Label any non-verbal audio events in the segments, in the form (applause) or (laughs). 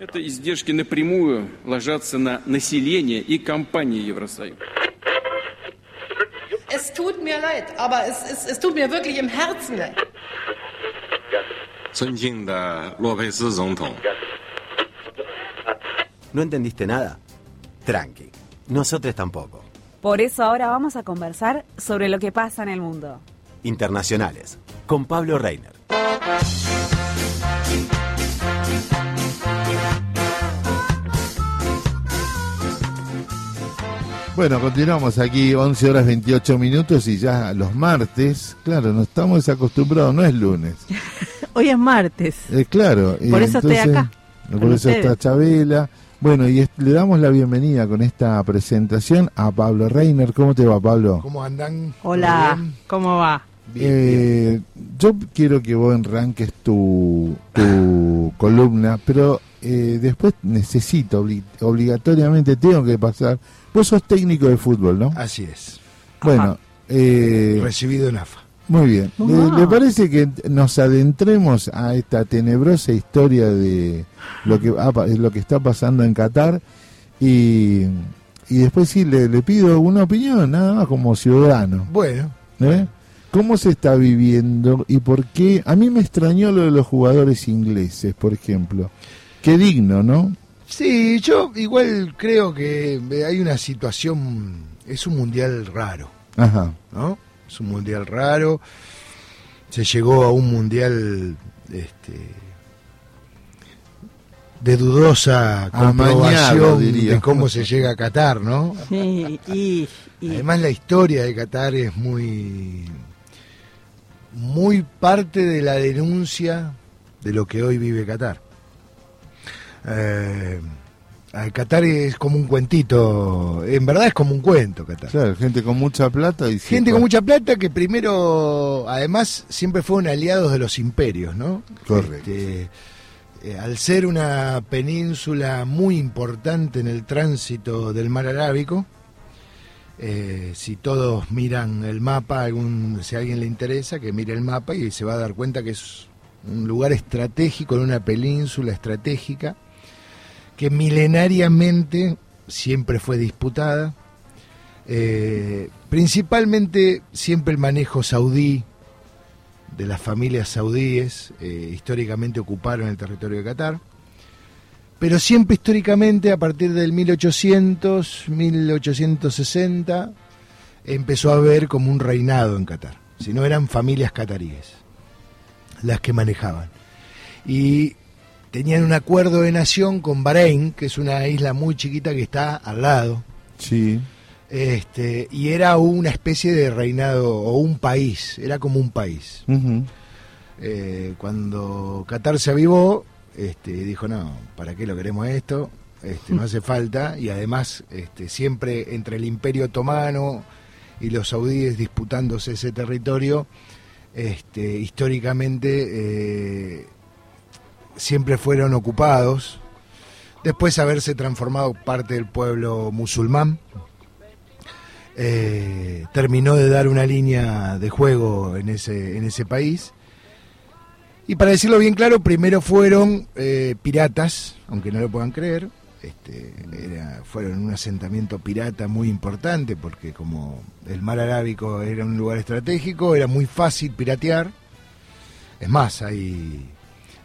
Это издержки напрямую ложатся на население и компании Евросоюза. Es tut mir leid, aber es, es, es tut mir wirklich im Herzen leid. 尊敬的洛佩斯总统， ¿No entendiste nada? Tranqui. Nosotros tampoco. Por eso ahora vamos a conversar sobre lo que pasa en el mundo. Internacionales. Con Pablo Reiner. Bueno, continuamos aquí, 11 horas 28 minutos y ya los martes, claro, no estamos acostumbrados, no es lunes. (laughs) Hoy es martes. Eh, claro. y Por eso estoy acá, Por eso ustedes. está Chabela. Bueno, y le damos la bienvenida con esta presentación a Pablo Reiner. ¿Cómo te va, Pablo? ¿Cómo andan? Hola. ¿cómo va? Bien, Eh, yo quiero que vos enranques tu, tu (laughs) columna, pero eh, después necesito, obli- obligatoriamente tengo que pasar. Vos sos técnico de fútbol, ¿no? Así es. Bueno, eh, Recibido en AFA. muy bien. ¿Le, Wow. le parece que nos adentremos a esta tenebrosa historia de lo que, pa- lo que está pasando en Qatar? Y, y después sí, le, le pido una opinión, nada más como ciudadano. Bueno, ¿Eh? ¿Cómo se está viviendo y por qué? A mí me extrañó lo de los jugadores ingleses, por ejemplo. Qué digno, ¿no? sí, yo igual creo que hay una situación, es un mundial raro, Ajá. ¿no? Es un mundial raro. Se llegó a un mundial este, de dudosa comprobación diría. de cómo se llega a Qatar, ¿no? Sí, y, y- Además la historia de Qatar es muy muy parte de la denuncia de lo que hoy vive Qatar. Eh, Qatar es como un cuentito, en verdad es como un cuento Qatar. Claro, gente con mucha plata y Gente con mucha plata que primero, además, siempre fueron aliados de los imperios, ¿no? Correcto. Este, eh, al ser una península muy importante en el tránsito del mar Arábico, eh, si todos miran el mapa, algún, si a alguien le interesa, que mire el mapa y se va a dar cuenta que es un lugar estratégico, en una península estratégica, que milenariamente siempre fue disputada. Eh, principalmente siempre el manejo saudí de las familias saudíes eh, históricamente ocuparon el territorio de Qatar, pero siempre históricamente a partir del 1800, 1860 empezó a haber como un reinado en Qatar, si no eran familias cataríes las que manejaban. Y tenían un acuerdo de nación con Bahrein, que es una isla muy chiquita que está al lado, Sí. este, y era una especie de reinado o un país, era como un país. Eh, cuando Qatar se avivó, este, dijo, no, ¿para qué lo queremos esto? Este, no hace (laughs) falta, y además este, siempre entre el imperio otomano y los saudíes disputándose ese territorio, este, históricamente eh, siempre fueron ocupados, después haberse transformado parte del pueblo musulmán, eh, terminó de dar una línea de juego en ese, en ese país. Y para decirlo bien claro, primero fueron eh, piratas, aunque no lo puedan creer, este, fueron un asentamiento pirata muy importante porque como el mar Arábico era un lugar estratégico, era muy fácil piratear. Es más, hay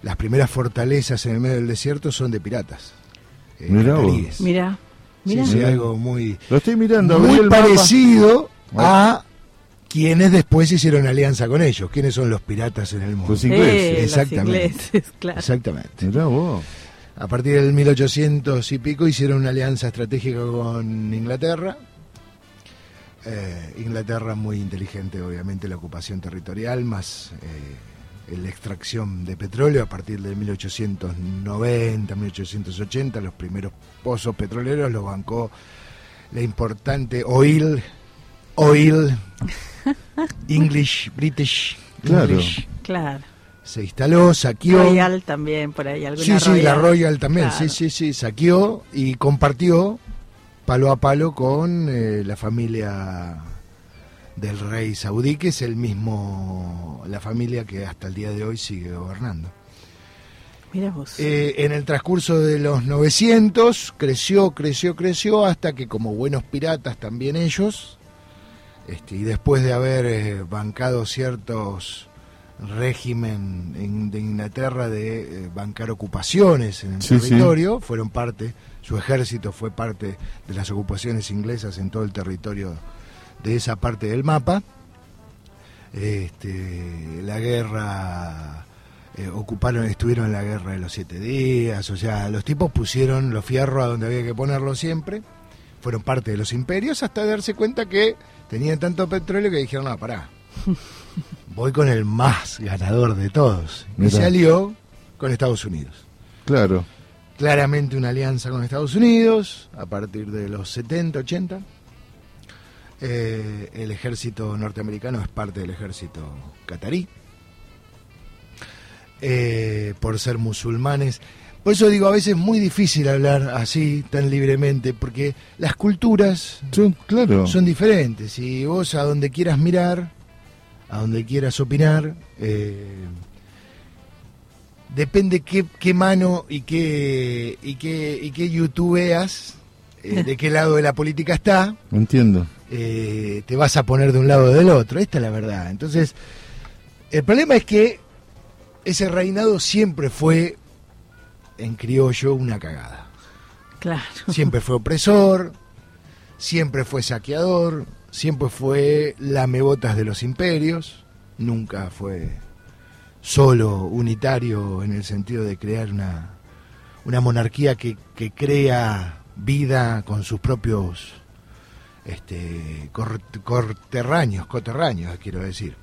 las primeras fortalezas en el medio del desierto son de piratas. eh, Mirá vos. cataríes. mira, mira. Sí, sí, algo muy, Lo estoy mirando. muy el mapa. parecido a quienes después hicieron alianza con ellos. ¿Quiénes son los piratas en el mundo? Los ingleses. los Exactamente. ingleses, (laughs) claro. Exactamente. Mirá vos. A partir del 1800 y pico hicieron una alianza estratégica con Inglaterra. Eh, Inglaterra muy inteligente, obviamente, la ocupación territorial, más eh, la extracción de petróleo a partir de 1890, 1880, los primeros pozos petroleros los bancó la importante Oil, Oil, (laughs) English, British, Claro. English. Claro. Se instaló, saqueó. Royal también, por ahí, alguna Sí, sí, la Royal también, Claro. sí, sí, sí, saqueó y compartió palo a palo con eh, la familia del rey saudí, que es el mismo, la familia que hasta el día de hoy sigue gobernando. Mira vos. Eh, en el transcurso de los 900 creció, creció, creció hasta que como buenos piratas también ellos, este, y después de haber eh, bancado ciertos régimen en- de Inglaterra de eh, bancar ocupaciones en el Sí, sí. territorio, fueron parte, su ejército fue parte de las ocupaciones inglesas en todo el territorio de esa parte del mapa. Este, la guerra eh, ocuparon, estuvieron en la guerra de los siete días, o sea, los tipos pusieron los fierros a donde había que ponerlo siempre, fueron parte de los imperios hasta darse cuenta que tenían tanto petróleo que dijeron, no, pará, (laughs) voy con el más ganador de todos. Y se alió con Estados Unidos. Claro. Claramente una alianza con Estados Unidos a partir de los 70, 80. Eh, el ejército norteamericano es parte del ejército catarí. Eh, por ser musulmanes. Por eso digo, a veces es muy difícil hablar así, tan libremente, porque las culturas Son, claro. son diferentes. Y vos a donde quieras mirar, a donde quieras opinar, eh, depende qué, qué mano y qué, y qué, y qué YouTube veas, eh, de qué lado de la política está, Entiendo. Eh, te vas a poner de un lado o del otro. Esta es la verdad. Entonces, el problema es que ese reinado siempre fue, en criollo, una cagada. Claro. Siempre fue opresor, siempre fue saqueador, siempre fue lamebotas de los imperios, nunca fue solo unitario en el sentido de crear una, una monarquía que, que crea vida con sus propios este, cor- corterráneos, coterráneos, quiero decir.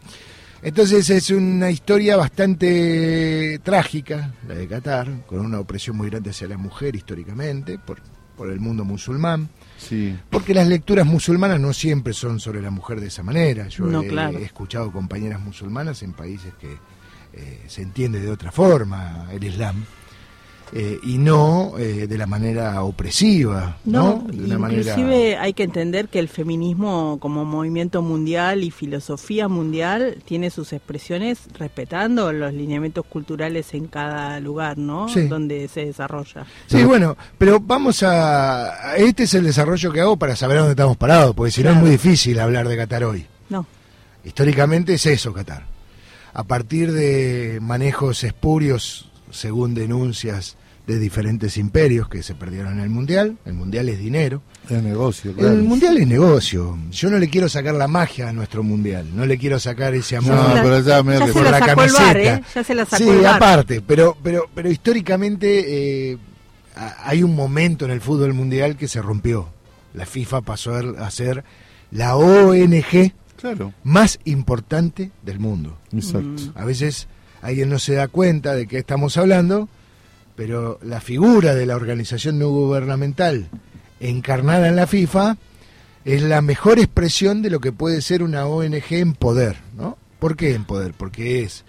Entonces es una historia bastante trágica, la de Qatar, con una opresión muy grande hacia la mujer históricamente, por, por el mundo musulmán, Sí. porque las lecturas musulmanas no siempre son sobre la mujer de esa manera. Yo No, he, claro. he escuchado compañeras musulmanas en países que eh, se entiende de otra forma el Islam. Eh, y no eh, de la manera opresiva, ¿no? No, De una manera- inclusive hay que entender que el feminismo como movimiento mundial y filosofía mundial tiene sus expresiones respetando los lineamientos culturales en cada lugar, ¿no? Sí. Donde se desarrolla. Sí, bueno, pero vamos a... a- Este es el desarrollo que hago para saber dónde estamos parados, porque si no es muy difícil hablar de Qatar hoy. No, Históricamente es eso, Qatar. A partir de manejos espurios, según denuncias de diferentes imperios que se perdieron en el Mundial, el Mundial es dinero, Es negocio, claro. el Mundial es negocio. Yo no le quiero sacar la magia a nuestro Mundial, no le quiero sacar ese amor. No, pero ya me ya se por la el camiseta. bar, ¿eh? Ya se la sacó sí, el bar. aparte, pero, pero, pero históricamente eh, hay un momento en el fútbol mundial que se rompió. La FIFA pasó a a ser la ONG Claro. más importante del mundo. Exacto. A veces alguien no se da cuenta de qué estamos hablando, pero la figura de la organización no gubernamental encarnada en la FIFA es la mejor expresión de lo que puede ser una ONG en poder, ¿no? ¿Por qué en poder? Porque es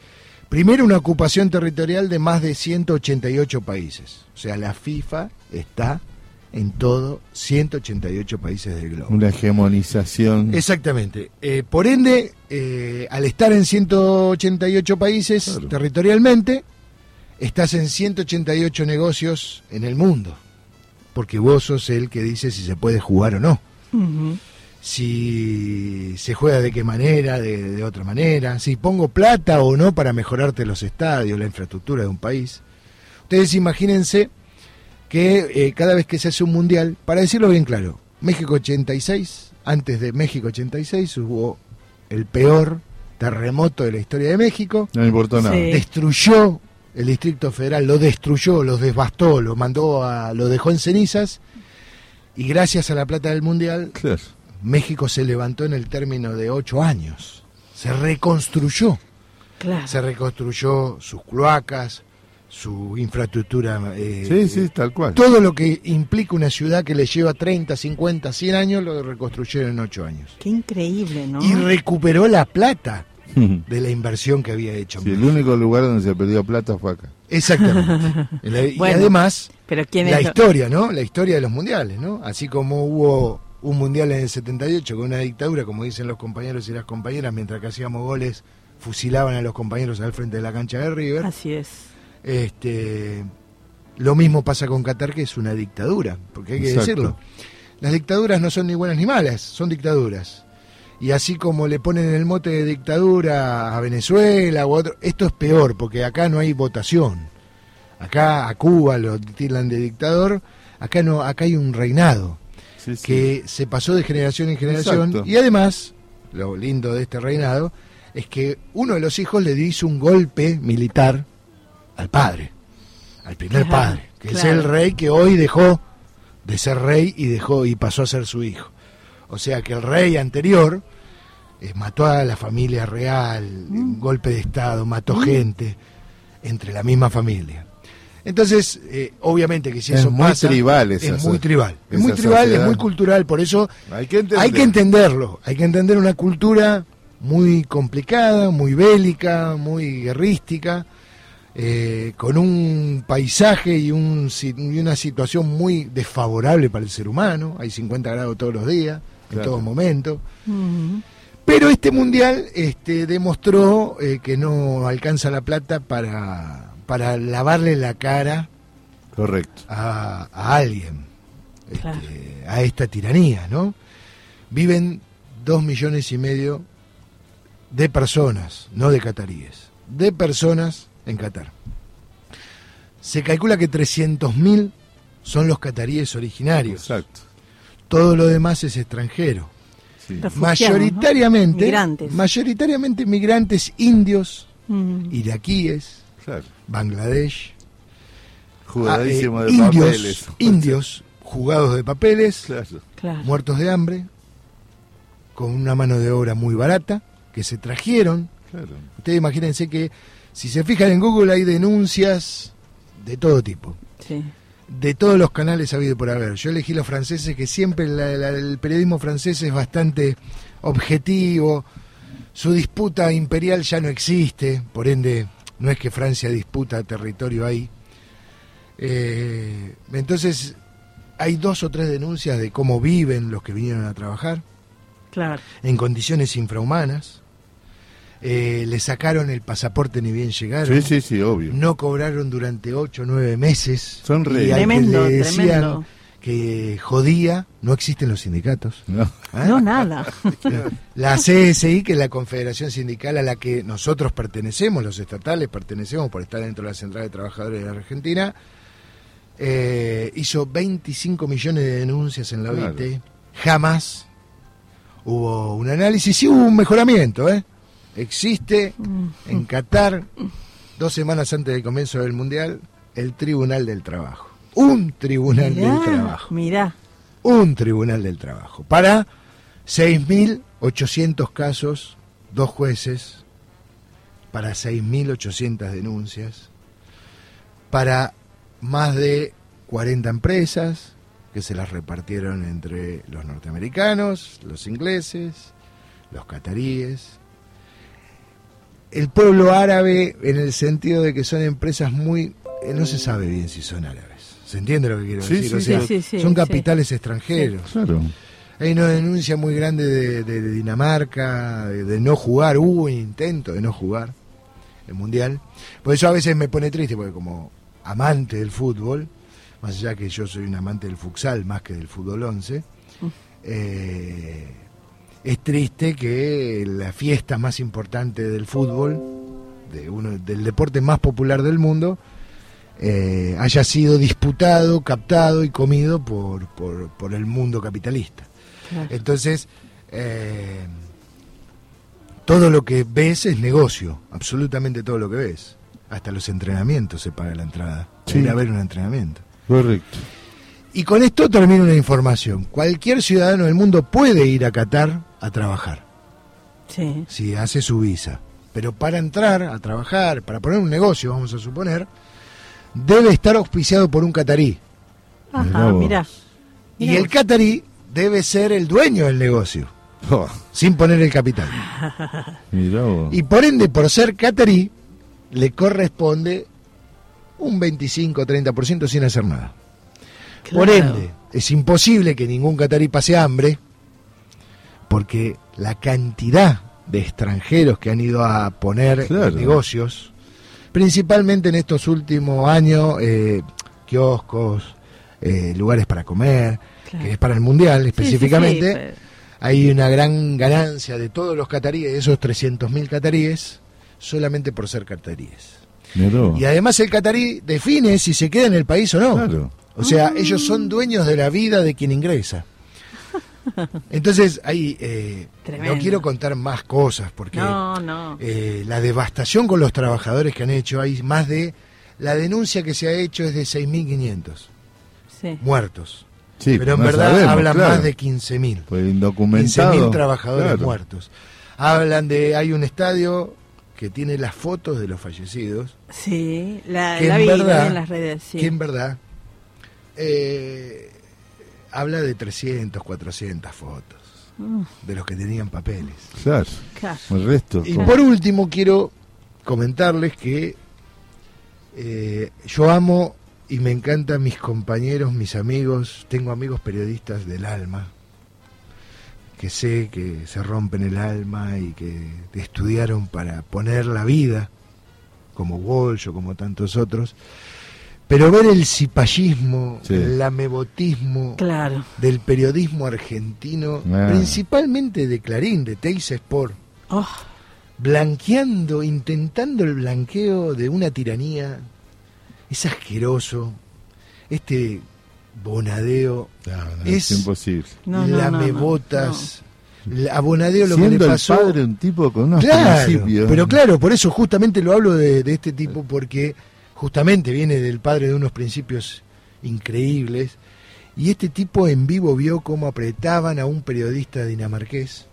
primero una ocupación territorial de más de 188 países. O sea, la FIFA está en todo 188 países del globo. Una hegemonización. Exactamente. Eh, por ende, eh, al estar en 188 países Claro. territorialmente, estás en 188 negocios en el mundo. Porque vos sos el que dice si se puede jugar o no. Si se juega de qué manera, de, de otra manera. Si pongo plata o no para mejorarte los estadios, la infraestructura de un país. Ustedes imagínense que eh, cada vez que se hace un mundial, para decirlo bien claro, México 86, antes de México 86 hubo el peor terremoto de la historia de México, No importó nada. Sí. destruyó el Distrito Federal, lo destruyó, lo devastó, lo mandó a, lo dejó en cenizas y gracias a la plata del mundial Claro. México se levantó en el término de ocho años, se reconstruyó Claro. se reconstruyó sus cloacas, su infraestructura. eh, Sí, sí, tal cual. Todo lo que implica una ciudad que le lleva 30, 50, 100 años, lo reconstruyeron en 8 años. Qué increíble, ¿no? Y recuperó la plata (laughs) de la inversión que había hecho. Sí, el único lugar donde se perdió plata fue acá. Exactamente. (laughs) La- y Bueno, además, Pero quién la es historia, ¿no? La historia de los mundiales, ¿no? Así como hubo un mundial en el 78 con una dictadura, como dicen los compañeros y las compañeras, mientras que hacíamos goles, fusilaban a los compañeros al frente de la cancha de River. Así es. Este, lo mismo pasa con Qatar, que es una dictadura, porque hay que Exacto. decirlo. Las dictaduras no son ni buenas ni malas, son dictaduras. Y así como le ponen el mote de dictadura a Venezuela o a otro, esto es peor, porque acá no hay votación. Acá a Cuba lo tildan de dictador, acá no, acá hay un reinado Sí, sí. que se pasó de generación en generación Exacto. y además, lo lindo de este reinado es que uno de los hijos le hizo un golpe militar al padre, al primer padre, que es el rey que hoy dejó de ser rey y dejó y pasó a ser su hijo. O sea que el rey anterior eh, mató a la familia real, Mm. un golpe de estado, mató gente entre la misma familia. Entonces, eh, obviamente que si Es eso muy pasa, tribal esa es muy tribal, es muy tribal, es muy cultural, por eso Hay que entender. hay que entenderlo, hay que entender una cultura muy complicada, muy bélica, muy guerrística, eh, con un paisaje y, un, si- y una situación muy desfavorable para el ser humano, hay 50 grados todos los días, en todo momento. Ujú. Pero este mundial este, demostró eh, que no alcanza la plata para, para lavarle la cara Correcto. a, a alguien, este, Claro. a esta tiranía, ¿no? Viven dos millones y medio de personas, no de cataríes, de personas en Qatar. Se calcula que 300.000 son los cataríes originarios. Exacto. Todo lo demás es extranjero. Sí. Refugiados, ¿no? Mayoritariamente, Migrantes. mayoritariamente migrantes indios, Mm. iraquíes, Claro. Bangladesh, Jugadísimo ah, de eh, indios, papeles. indios jugados de papeles. Claro. muertos de hambre, con una mano de obra muy barata, que se trajeron. Claro. Ustedes imagínense que si se fijan en Google hay denuncias de todo tipo, Sí. De todos los canales habido por haber. Yo elegí los franceses, que siempre la- la- el periodismo francés es bastante objetivo, su disputa imperial ya no existe, por ende no es que Francia disputa territorio ahí. Eh, entonces hay dos o tres denuncias de cómo viven los que vinieron a trabajar Claro. en condiciones infrahumanas. Eh, le sacaron el pasaporte ni bien llegaron. Sí, sí, sí, obvio. No cobraron durante ocho o nueve meses. Son re- Y al que le decían tremendo. que jodía, no existen los sindicatos. No. ¿eh? No, nada. (laughs) La CSI, que es la confederación sindical a la que nosotros pertenecemos, los estatales pertenecemos por estar dentro de la Central de Trabajadores de la Argentina, eh, hizo 25 millones de denuncias en la Claro. OIT. Jamás hubo un análisis, sí hubo un mejoramiento. ¿eh? Existe en Qatar, dos semanas antes del comienzo del Mundial, el Tribunal del Trabajo. Un Tribunal del Trabajo Mirá. un tribunal del trabajo para 6.800 casos, dos jueces, para 6.800 denuncias, para más de 40 empresas que se las repartieron entre los norteamericanos, los ingleses, los cataríes. El pueblo árabe en el sentido de que son empresas muy... eh, no se sabe bien si son árabes. ¿Se entiende lo que quiero Sí, decir? sí, O sea, sí, sí, sí, son sí. capitales extranjeros. Claro. Hay una denuncia muy grande de, de- de Dinamarca, de, de no jugar, hubo un intento de no jugar el Mundial. Por eso a veces me pone triste, porque como amante del fútbol, más allá que yo soy un amante del futsal más que del fútbol 11, eh, es triste que la fiesta más importante del fútbol, de uno, del deporte más popular del mundo, eh, haya sido disputado, captado y comido por, por, por el mundo capitalista. Claro. Entonces, eh, todo lo que ves es negocio, absolutamente todo lo que ves. Hasta los entrenamientos se paga la entrada. Sí. Ir a ver un entrenamiento. Correcto. Y con esto termino una información. Cualquier ciudadano del mundo puede ir a Qatar a trabajar, Sí. si hace su visa. Pero para entrar a trabajar, para poner un negocio, vamos a suponer, debe estar auspiciado por un catarí. Ajá, mirá. Y Mirá el catarí debe ser el dueño del negocio, Oh, sin poner el capital. mirá vos. Y por ende, por ser catarí, le corresponde un 25-30% sin hacer nada. Por ende, es imposible que ningún catarí pase hambre, porque la cantidad de extranjeros que han ido a poner Claro. negocios principalmente en estos últimos años, eh, kioscos, eh, lugares para comer, Claro. que es para el mundial Sí, sí, específicamente. sí, pero- Hay una gran ganancia de todos los cataríes, de esos 300.000 cataríes, solamente por ser cataríes. Y además el catarí define si se queda en el país o no. Claro. O sea, ellos son dueños de la vida de quien ingresa. Entonces, ahí eh, no quiero contar más cosas porque No, no. eh, la devastación con los trabajadores que han hecho, hay más de... La denuncia que se ha hecho es de 6.500 Sí. muertos. Sí, pero en no verdad sabemos, hablan claro. más de 15.000. Pues indocumentado. 15.000 trabajadores claro. muertos. Hablan de... Hay un estadio que tiene las fotos de los fallecidos Sí, la, que la en vi, la vi verdad, en las redes, sí. que en verdad eh, habla de 300, 400 fotos de los que tenían papeles. Claro. El resto. Y por último quiero comentarles que eh, yo amo y me encantan mis compañeros, mis amigos, tengo amigos periodistas del alma, que sé que se rompen el alma y que estudiaron para poner la vida, como Walsh o como tantos otros, pero ver el cipallismo, Sí. el amebotismo Claro. del periodismo argentino, Ah. principalmente de Clarín, de Teis Sport, Oh, blanqueando, intentando el blanqueo de una tiranía, es asqueroso, este bonadeo, No, no, es es imposible. no, no, no, lamebotas, la- a bonadeo lo que Siendo el padre un tipo con unos Claro, principios. pero claro, por eso justamente lo hablo de, de este tipo, porque justamente viene del padre de unos principios increíbles, y este tipo en vivo vio cómo apretaban a un periodista dinamarqués,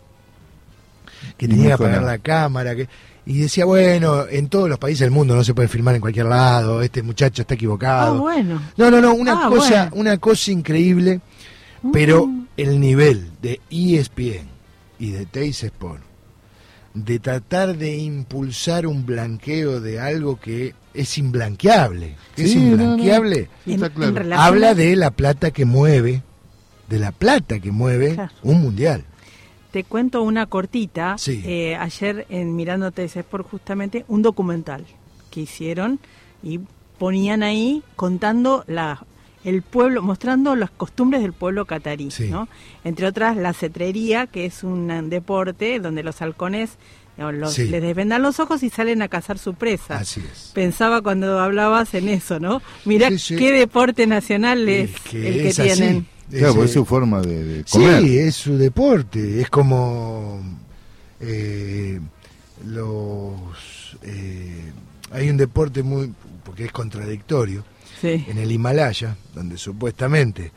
que Y tenía que apagar la cámara, que, y decía, bueno, en todos los países del mundo no se puede filmar en cualquier lado, este muchacho está ah, equivocado. bueno. No, no, no, una Ah, cosa, bueno. una cosa increíble, pero Mm. el nivel de ESPN y de Teis Sport de tratar de impulsar un blanqueo de algo que es imblanqueable, que es Sí, no, no. imblanqueable, Sí, está claro. en habla de la plata que mueve, de la plata que mueve Claro. un mundial. Te cuento una cortita. Sí. Eh, ayer en Mirando TS Sport justamente un documental que hicieron y ponían ahí contando la el pueblo, mostrando las costumbres del pueblo catarí, Sí. ¿no? Entre otras la cetrería, que es un eh, deporte donde los halcones los- Sí. les desvendan los ojos y salen a cazar su presa. Así es. Pensaba cuando hablabas en eso, ¿no? Sí, sí. qué deporte nacional es Es que el que es así. tienen. Claro, Es, su forma de, de comer. Sí, es su deporte. Es como eh, los. eh, hay un deporte muy. porque es contradictorio. Sí. En el Himalaya, donde supuestamente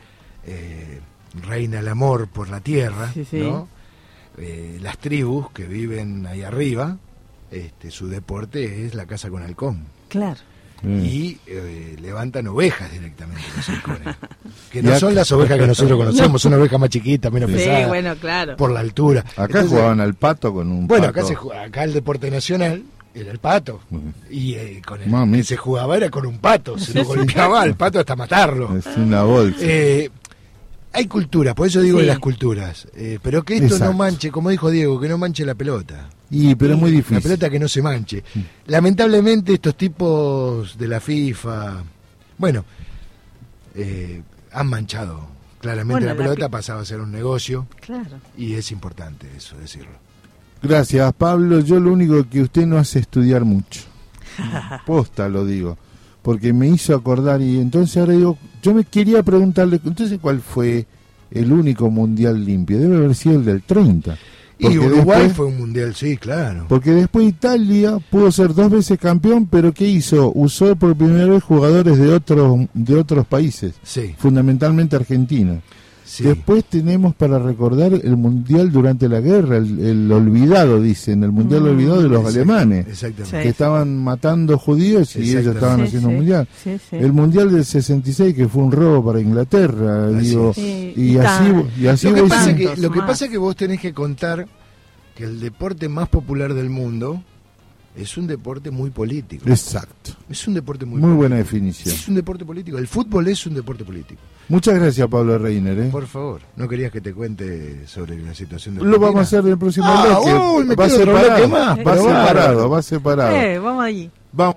eh, reina el amor por la tierra, Sí, sí. ¿no? Eh, las tribus que viven ahí arriba, este, su deporte es la caza con halcón. Claro. Mm. Y eh, levantan ovejas directamente los halcones. (laughs) Que no son las ovejas que nosotros (laughs) conocemos, son ovejas más chiquitas, menos Sí, pesadas, bueno, claro. por la altura. Acá Entonces, jugaban al pato con un Bueno, pato. acá, se, acá el deporte nacional era el pato. Y eh, con el Mamita. que se jugaba era con un pato. Se lo (laughs) golpeaba al pato hasta matarlo. Es una bolsa. Eh, hay cultura, por eso digo Sí. de las culturas. Eh, pero que esto Exacto. no manche, como dijo Diego, que no manche la pelota. y, pero es muy La difícil. pelota que no se manche. Lamentablemente estos tipos de la FIFA, bueno, eh, han manchado. Claramente Bueno, la la pelota pi- pasaba a ser un negocio Claro. y es importante eso decirlo. Gracias, Pablo. Yo lo único que usted no hace estudiar mucho. (laughs) Posta lo digo. Porque me hizo acordar y entonces ahora digo, yo me quería preguntarle, entonces cuál fue el único mundial limpio? Debe haber sido el del 30. Y Uruguay después- fue un mundial, sí, claro. Porque después Italia pudo ser dos veces campeón, pero ¿qué hizo? Usó por primera vez jugadores de otros de otros países, Sí, fundamentalmente Argentina. Sí. Después tenemos para recordar el mundial durante la guerra, el, el olvidado, dicen, el mundial Mm, olvidado de los Exacto, alemanes, Exactamente. Que estaban matando judíos y ellos estaban Sí, haciendo sí. un mundial. Sí, sí. El mundial del 66 que fue un robo para Inglaterra, Así digo, y, y así y así lo que, pasa que, lo que vos tenés que contar que el deporte más popular del mundo es un deporte muy político. Exacto. Es un deporte muy, Muy buena definición. Es un deporte político. El fútbol es un deporte político. Muchas gracias Pablo Reiner, ¿eh? Por favor, ¿no querías que te cuente sobre la situación de Lo vamos a hacer en el próximo Ah, bloque. uy, me va separado, más, va pero separado, va separado. Eh, vamos allí. Vamos